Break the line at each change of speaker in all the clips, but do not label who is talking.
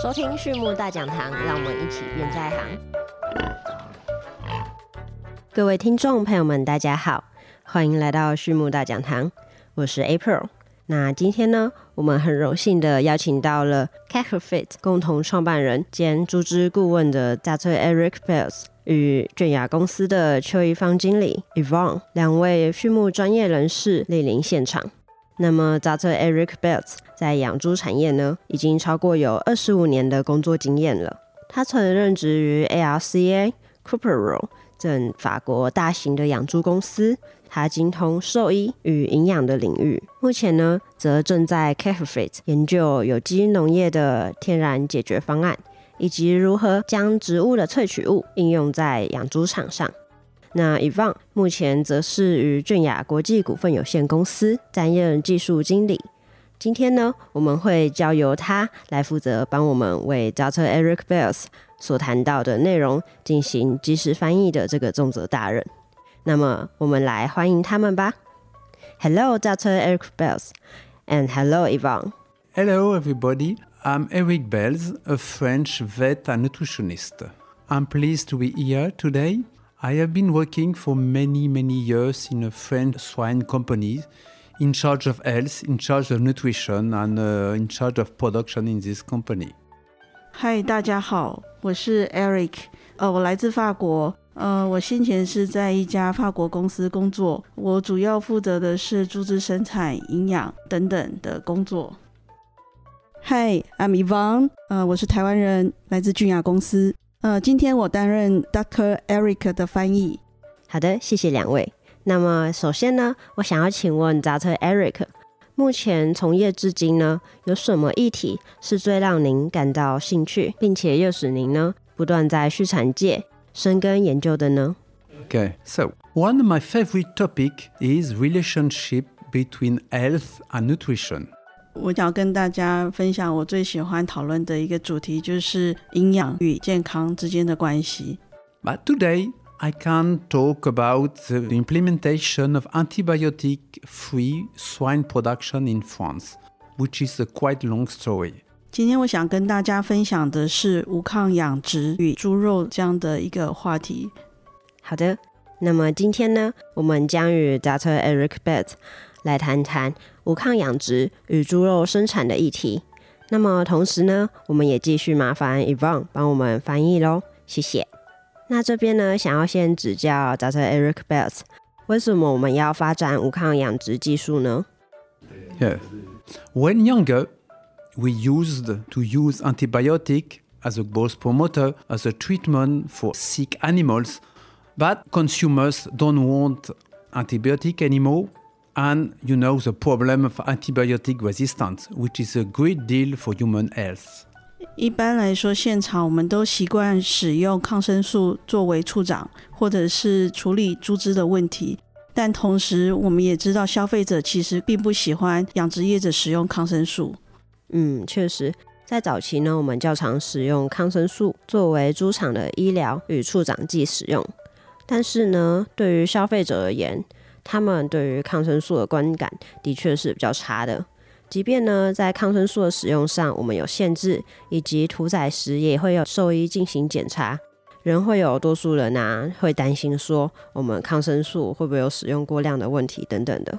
收听畜牧大讲堂，让我们一起变在行。各位听众朋友们，大家好，欢迎来到畜牧大讲堂，我是 April。那今天呢，我们很荣幸的邀请到了 Catherfit 共同创办人兼猪只顾问的 Dr. Eric Bells 与卷雅公司的邱一芳经理 Yvonne 两位畜牧专业人士莅临现场。那么，Dr. Eric Belts 在养猪产业呢，已经超过有二十五年的工作经验了。他曾任职于 ARCA、Cooperl 等法国大型的养猪公司。他精通兽医与营养的领域，目前呢，则正在 Carefit 研究有机农业的天然解决方案，以及如何将植物的萃取物应用在养猪场上。那 Evan 目前则是与俊雅国际股份有限公司担任技术经理。今天呢，我们会交由他来负责帮我们为 Dr. Eric Bells 所谈到的内容进行即时翻译的这个重责大任。那么，我们来欢迎他们吧。Hello, Dr. Eric Bells, and hello, Yvonne.
Hello, everybody. I'm Eric Bells, a French vet and nutritionist. I'm pleased to be here today. I have been working for many, many years in a French swine company in charge of health, in charge of nutrition, and uh, in charge of production in this company.
嗨，大家好，我是 Eric，呃，我来自法国，呃，我先前是在一家法国公司工作，我主要负责的是猪只生产、营养等等的工作。Hi，I'm Yvonne，呃，我是台湾人，来自俊雅公司。 呃，今天我担任 Dr. Eric 的翻译。
好的，谢谢两位。那么首先呢，我想要请问 Dr. Eric，目前从业至今呢，有什么议题是最让您感到兴趣，并且诱使您呢不断在畜产界？深耕研究的呢？
Okay, so one of my favorite topic is relationship between health and nutrition.
我想跟大家分享我最喜欢讨论的一个主题，就是营养与健康之间的关系。
But today I can talk about the implementation of antibiotic-free swine production in France, which is a quite long story.
今天我想跟大家分享的是无抗养殖与猪肉这样的一个话题。
好的，那么今天呢，我们将与 Dr. Eric Bett 来谈谈无抗养殖与猪肉生产的议题。那么同时呢，我们也继续麻烦 Evon 帮我们翻译喽，谢谢。那这边呢，想要先指教 Dr. Eric Belt，为什么我们要发展无抗养殖技术呢
when younger. we used to use antibiotic as a growth promoter, as a treatment for sick animals. But consumers don't want antibiotic anymore. And you know the problem of antibiotic resistance, which is a great deal for human health.
一般来说，现场我们都习惯使用抗生素作为处长，或者是处理猪只的问题。但同时，我们也知道消费者其实并不喜欢养殖业者使用抗生素。
嗯，确实，在早期呢，我们较常使用抗生素作为猪场的医疗与促长剂使用。但是呢，对于消费者而言， 他们对于抗生素的观感的确是比较差的。即便呢，在抗生素的使用上，我们有限制，以及屠宰时也会有兽医进行检查，仍会有多数人啊会担心说，我们抗生素会不会有使用过量的问题等等的。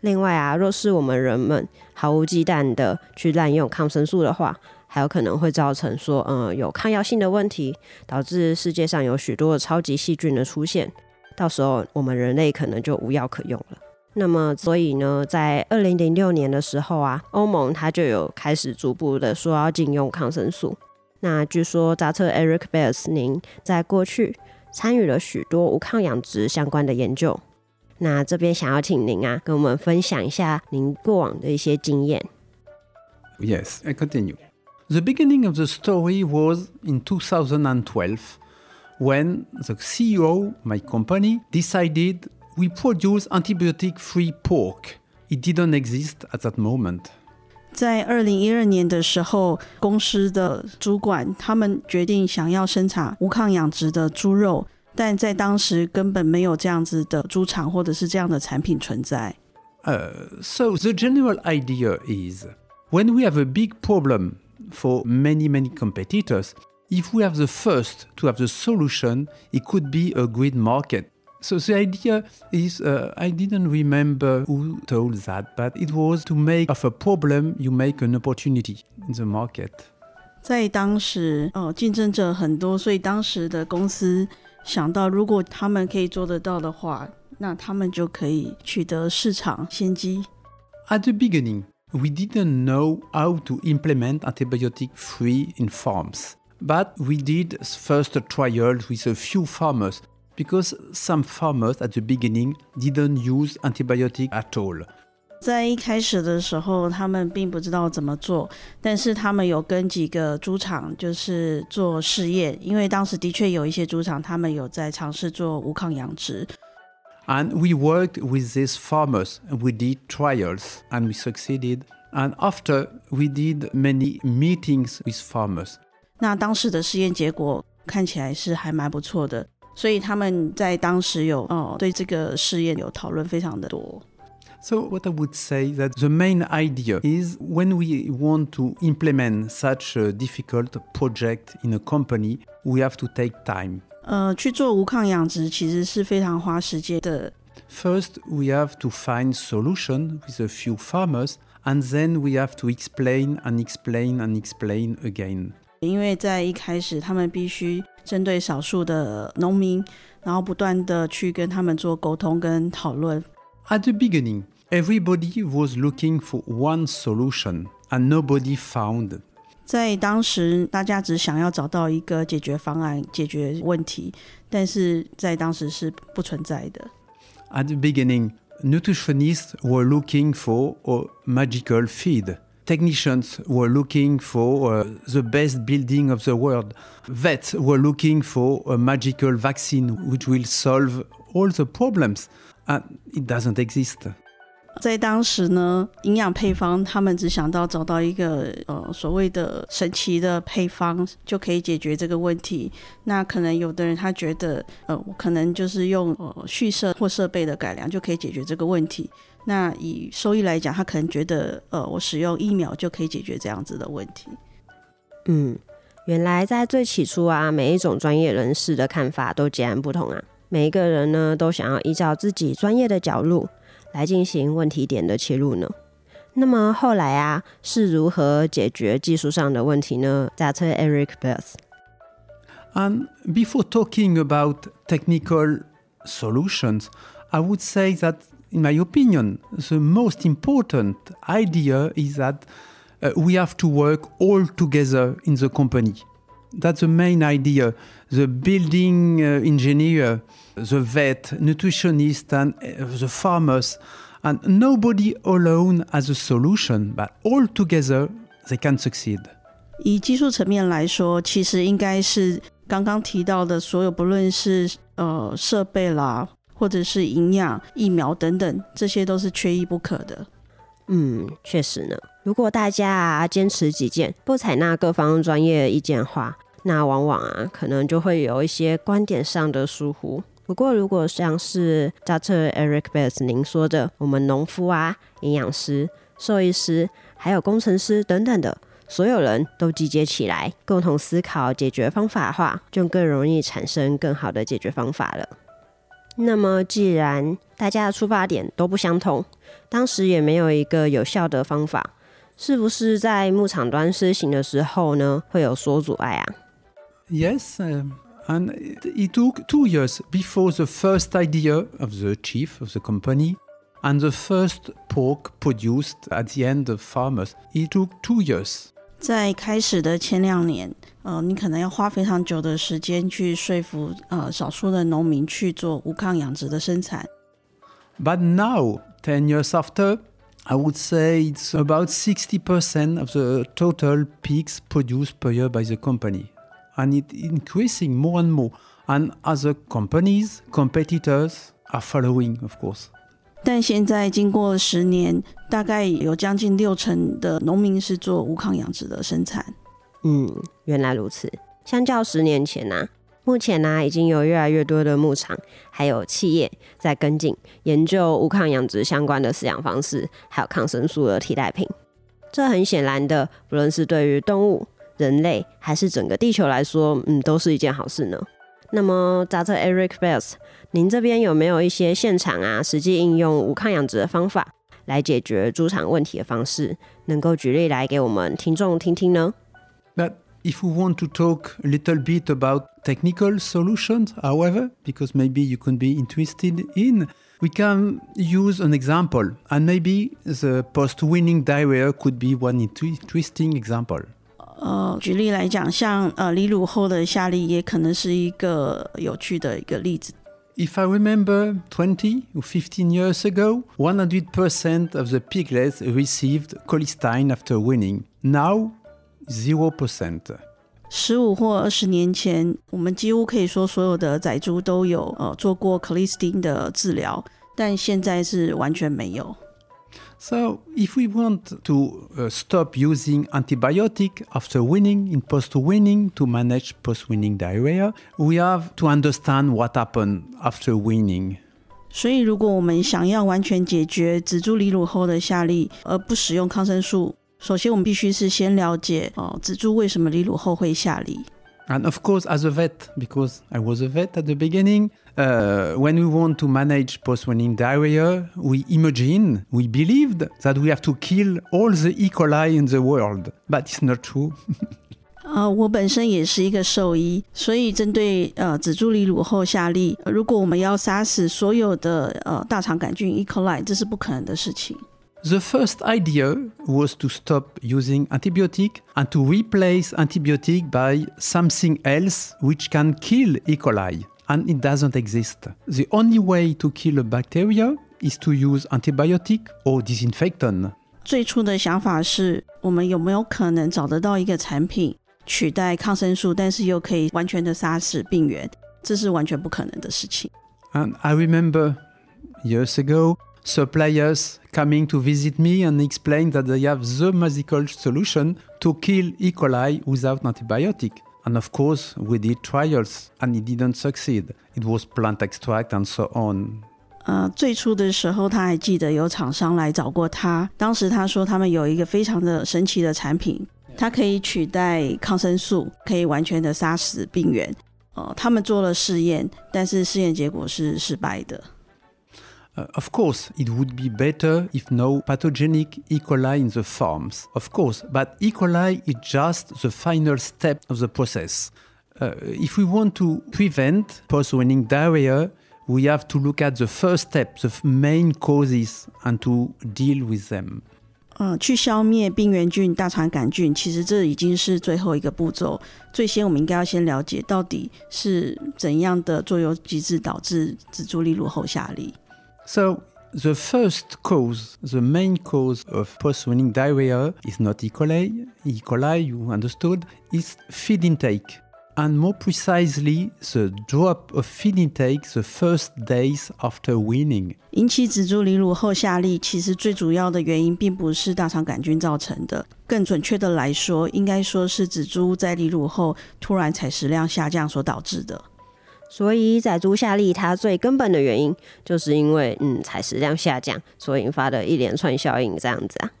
另外啊，若是我们人们毫无忌惮的去滥用抗生素的话，还有可能会造成说，嗯，有抗药性的问题，导致世界上有许多的超级细菌的出现，到时候我们人类可能就无药可用了。那么，所以呢，在二零零六年的时候啊，欧盟它就有开始逐步的说要禁用抗生素。那据说扎特 Eric b e l s 您在过去参与了许多无抗养殖相关的研究。那这边想要请您啊，跟我们分享一下您过往的一些经验。
Yes, I continue. The beginning of the story was in 2012 when the CEO, my company, decided we produce antibiotic-free pork. It didn't exist at that moment.
在二零一二年的时候，公司的主管他们决定想要生产无抗养殖的猪肉。但在当时根本没有这样子的猪场或者是这样的产品存在。
Uh, so the general idea is when we have a big problem for many, many competitors. If we have the first to have the solution, it could be a great market. So the idea is, uh, I didn't remember who told that, but it was to make of a problem you make an opportunity in the market.
在当时，哦，竞争者很多，所以当时的公司想到，如果他们可以做得到的话，那他们就可以取得市场先机。
At the beginning, we didn't know how to implement antibiotic free in farms, but we did first trials with a few farmers because some farmers at the beginning didn't use antibiotic at all.
在一开始的时候，他们并不知道怎么做，但是他们有跟几个猪场就是做试验，因为当时的确有一些猪场，他们有在尝试做无抗养殖。
And we worked with these farmers, and we did trials, and we succeeded. And after, we did many meetings with farmers.
那当时的试验结果看起来是还蛮不错的，所以他们在当时有哦对这个试验有讨论非常的多。
So, what I would say that the main idea is when we want to implement such a difficult project in a company, we have to take time.
呃，去做无抗养殖其实是非常花时间的。
First, we have to find solution with a few farmers, and then we have to explain and explain and explain again.
因为在一开始，他们必须针对少数的农民，然后不断的去跟他们做沟通跟讨论。
At the beginning, everybody was looking for one solution, and nobody found.
在当时，大家只想要找到一个解决方案，解决问题，但是在当时是不存在的。
At the beginning, nutritionists were looking for a magical feed. Technicians were looking for uh, the best building of the world. Vets were looking for a magical vaccine which will solve all the problems. And it doesn't exist.
在当时呢，营养配方他们只想到找到一个呃所谓的神奇的配方就可以解决这个问题。那可能有的人他觉得，呃，我可能就是用呃蓄设或设备的改良就可以解决这个问题。那以收益来讲，他可能觉得，呃，我使用疫苗就可以解决这样子的问题。
嗯，原来在最起初啊，每一种专业人士的看法都截然不同啊。每一个人呢，都想要依照自己专业的角度来进行问题点的切入呢？那么后来啊，是如何解决技术上的问题呢？Dr. Eric
Belz. Before talking about technical solutions, I would say that, in my opinion, the most important idea is that uh, we have to work all together in the company. That's the main idea. The building uh, engineer, the vet, nutritionist, and uh, the farmers, and nobody alone has a solution, but all together they can succeed.
以技术层面来说，其实应该是刚刚提到的所有，不论是呃设备啦，或者是营养、疫苗等等，这些都是缺一不可的。
嗯，确实呢。如果大家啊坚持己见，不采纳各方专业意见的话，那往往啊可能就会有一些观点上的疏忽。不过，如果像是 Dr. Eric b e t s 您说的，我们农夫啊、营养师、兽医师，还有工程师等等的，所有人都集结起来，共同思考解决方法的话，就更容易产生更好的解决方法了。那么，既然大家的出发点都不相同，当时也没有一个有效的方法，是不是在牧场端施行的时候呢，会有所阻碍啊
？Yes, um, and it, it took two years before the first idea of the chief of the company and the first pork produced at the end of farmers. It took two years.
在开始的前两年，呃，你可能要花非常久的时间去说服呃少数的农民去做无抗养殖的生产。
But now, 10 years after, I would say it's about 60% of the total pigs produced per year by the company. And it's increasing more and more. And other companies, competitors are following, of course.
但现在经过十年，大概有将近六成的农民是做无抗养殖的生产。
嗯，原来如此。相较十年前呢、目前呢、已经有越来越多的牧场还有企业在跟进研究无抗养殖相关的饲养方式，还有抗生素的替代品。这很显然的，不论是对于动物、人类，还是整个地球来说，嗯，都是一件好事呢。那么，Dr. Eric Bells，您这边有没有一些现场啊，实际应用无抗养殖的方法来解决猪场问题的方式，能够举例来给我们听众听听呢
？But if we want to talk a little bit about technical solutions, however, because maybe you can be interested in, we can use an example, and maybe the post-winning diarrhea could be one interesting example.
呃，举例来讲，像呃离乳后的下痢也可能是一个有趣的一个例子。
If I remember 20 or 15 years ago, 100% of the piglets received Colistin after weaning. Now, 0%.
十五或二十年前，我们几乎可以说所有的仔猪都有呃做过 Colistin 的治疗，但现在是完全没有。
so, if we want to uh, stop using antibiotic after weaning in post-weaning to manage post-weaning diarrhea, we have to understand what happened after weaning.
所以，如果我们想要完全解决止住离乳后的下痢，而不使用抗生素，首先我们必须是先了解哦，止住为什么离乳后会下痢。
And of course, as a vet, because I was a vet at the beginning, uh, when we want to manage post-weaning diarrhea, we imagine, we believed that we have to kill all the E. coli in the world, but it's not true.
呃，我本身也是一个兽医，所以针对呃紫珠离乳后下痢，如果我们要杀死所有的呃大肠杆菌 E. coli，这是不可能的事情。
the first idea was to stop using antibiotic and to replace antibiotic by something else which can kill E. coli. And it doesn't exist. The only way to kill a bacteria is to use antibiotic or disinfectant.
最初的想法是我们有没有可能找得到一个产品取代抗生素，但是又可以完全的杀死病原？这是完全不可能的事情。
And I remember years ago suppliers coming to visit me and explain that they have the magical solution to kill E. coli without antibiotic. And of course, we did trials and it didn't succeed. It was plant extract and so on.
呃，最初的时候，他还记得有厂商来找过他。当时他说他们有一个非常的神奇的产品，它可以取代抗生素，可以完全的杀死病原。呃，他们做了试验，但是试验结果是失败的。
uh, of course, it would be better if no pathogenic E. coli in the farms. Of course, but E. coli is just the final step of the process. Uh, if we want to prevent post-weaning diarrhea, we have to look at the first step, the main causes, and to deal with them.
呃，去消灭病原菌、大肠杆菌，其实这已经是最后一个步骤。最先，我们应该要先了解到底是怎样的作用机制导致蜘蛛粒乳后下痢。
so the first cause, the main cause of post-weaning diarrhea is not E. coli. E. coli, you understood, is feed intake. And more precisely, the drop of feed intake the first days after weaning.
引起仔猪离乳后下痢，其实最主要的原因并不是大肠杆菌造成的，更准确的来说，应该说是仔猪在离乳后突然采食量下降所导致的。
所以仔猪下痢，它最根本的原因就是因为嗯采食量下降所引发的一连串效应这样子啊。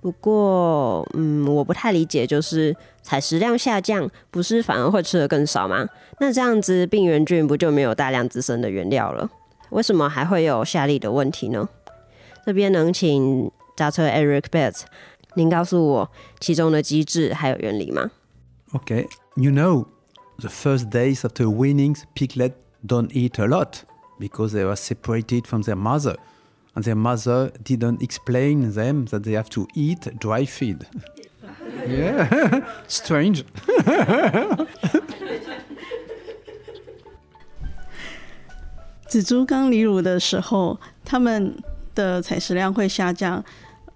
不过嗯我不太理解，就是采食量下降不是反而会吃的更少吗？那这样子病原菌不就没有大量滋生的原料了？为什么还会有下痢的问题呢？这边能请 Dr. Eric Betts 您告诉我其中的机制还有原理吗
？Okay, you know. the first days after weanings, piglets don't eat a lot because they were separated from their mother. And their mother didn't explain them that they have to eat dry feed. yeah, strange.
紫猪刚离乳的时候，它们的采食量会下降，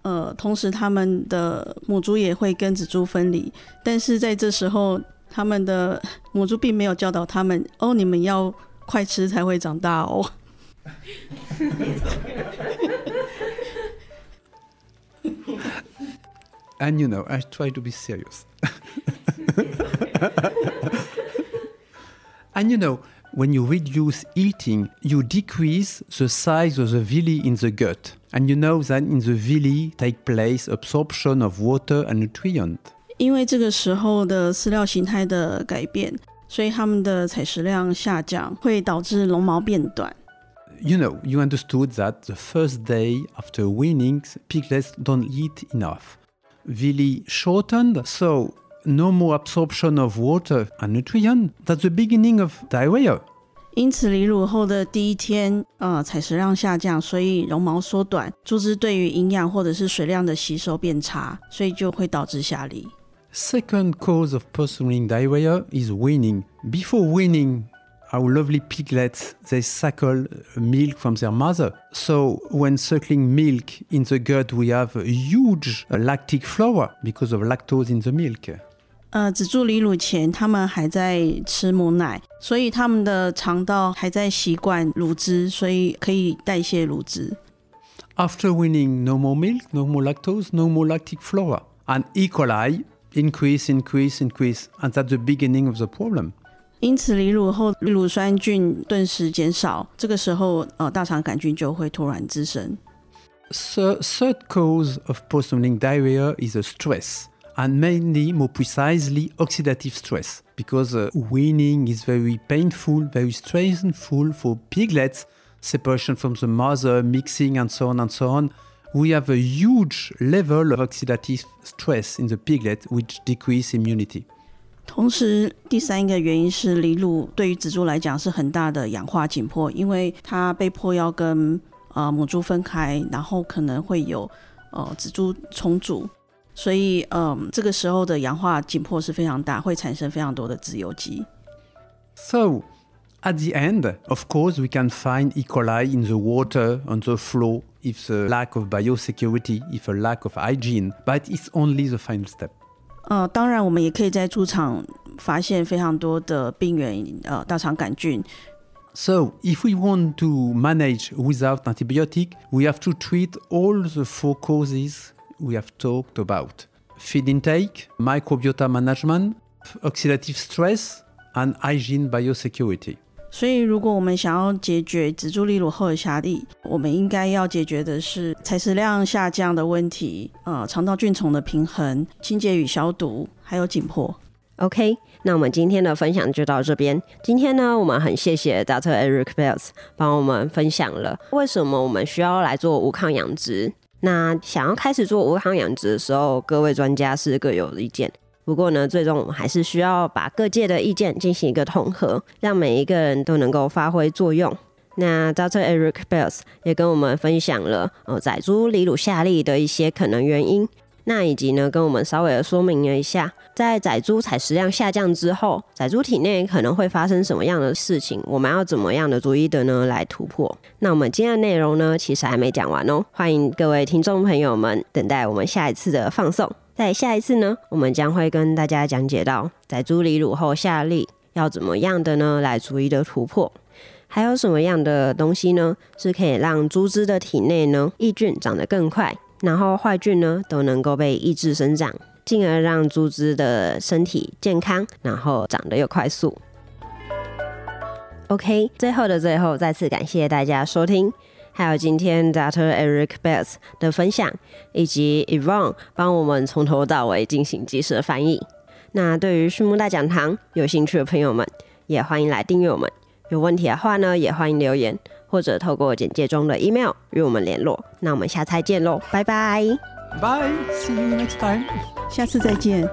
呃，同时它们的母猪也会跟紫猪分离。但是在这时候， 他们的母猪并没有教导他们哦，你们要快吃才会长大哦。
And you know, I try to be serious. and you know, when you reduce eating, you decrease the size of the villi in the gut. And you know that in the villi take place absorption of water and nutrient.
因为这个时候的饲料形态的改变，所以它们的采食量下降，会导致绒毛变短。
You know, you understood that the first day after weaning, piglets don't eat enough. Villi shortened, so no more absorption of water and nutrient. That's the beginning of diarrhea.
因此，离乳后的第一天，呃，采食量下降，所以绒毛缩短，猪只对于营养或者是水量的吸收变差，所以就会导致下痢。
Second cause of post-weaning diarrhea is weaning. Before weaning, our lovely piglets, they suckle milk from their mother. So when suckling milk in the gut, we have a huge lactic flour because of lactose in the milk.
呃，止住离乳前，他们还在吃母奶，所以他们的肠道还在习惯乳汁，所以可以代谢乳汁。
After weaning, no more milk, no more lactose, no more lactic flour. And E. coli increase, increase, increase. And that's the beginning of the problem.
因此，离乳后乳酸菌顿时减少，这个时候，呃，大肠杆菌就会突然滋生。
Third, third cause of post-weaning diarrhea is a stress, and mainly, more precisely, oxidative stress, because uh, weaning is very painful, very stressful for piglets, separation from the mother, mixing, and so on and so on. We have a huge level of oxidative stress in the piglet, which decrease immunity.
同时，第三个原因是离乳对于仔猪来讲是很大的氧化紧迫，因为它被迫要跟呃母猪分开，然后可能会有呃仔猪重组，所以嗯、这个时候的氧化紧迫是非常大，会产生非常多的自由基。
So, at the end, of course, we can find E. coli in the water, on the floor, if the lack of biosecurity, if a lack of hygiene, but it's only the final step.
呃，当然我们也可以在猪场发现非常多的病原呃大肠杆菌，
So, if we want to manage without antibiotic, we have to treat all the four causes we have talked about feed intake, microbiota management, oxidative stress, and hygiene biosecurity.
所以，如果我们想要解决止住离乳后的下痢，我们应该要解决的是采食量下降的问题，呃，肠道菌丛的平衡、清洁与消毒，还有紧迫。
OK，那我们今天的分享就到这边。今天呢，我们很谢谢 Dr. Eric Bells 帮我们分享了为什么我们需要来做无抗养殖。那想要开始做无抗养殖的时候，各位专家是各有意见。不过呢，最终我们还是需要把各界的意见进行一个统合，让每一个人都能够发挥作用。那 Dr. Eric Bells 也跟我们分享了呃仔猪离乳下痢的一些可能原因，那以及呢跟我们稍微的说明了一下，在仔猪采食量下降之后，仔猪体内可能会发生什么样的事情，我们要怎么样的逐一的呢来突破？那我们今天的内容呢，其实还没讲完哦，欢迎各位听众朋友们等待我们下一次的放送。在下一次呢，我们将会跟大家讲解到在猪离乳后下痢要怎么样的呢来逐一的突破。还有什么样的东西呢？是可以让猪只的体内呢益菌长得更快，然后坏菌呢都能够被抑制生长，进而让猪只的身体健康，然后长得又快速。OK，最后的最后，再次感谢大家收听，还有今天 Dr. Eric Bells 的分享，以及 Yvonne 帮我们从头到尾进行及时的翻译。那对于畜牧大讲堂有兴趣的朋友们，也欢迎来订阅我们。有问题的话呢，也欢迎留言或者透过简介中的 email 与我们联络。那我们下次再见喽，拜拜。
Bye, see you next time.
下次再见。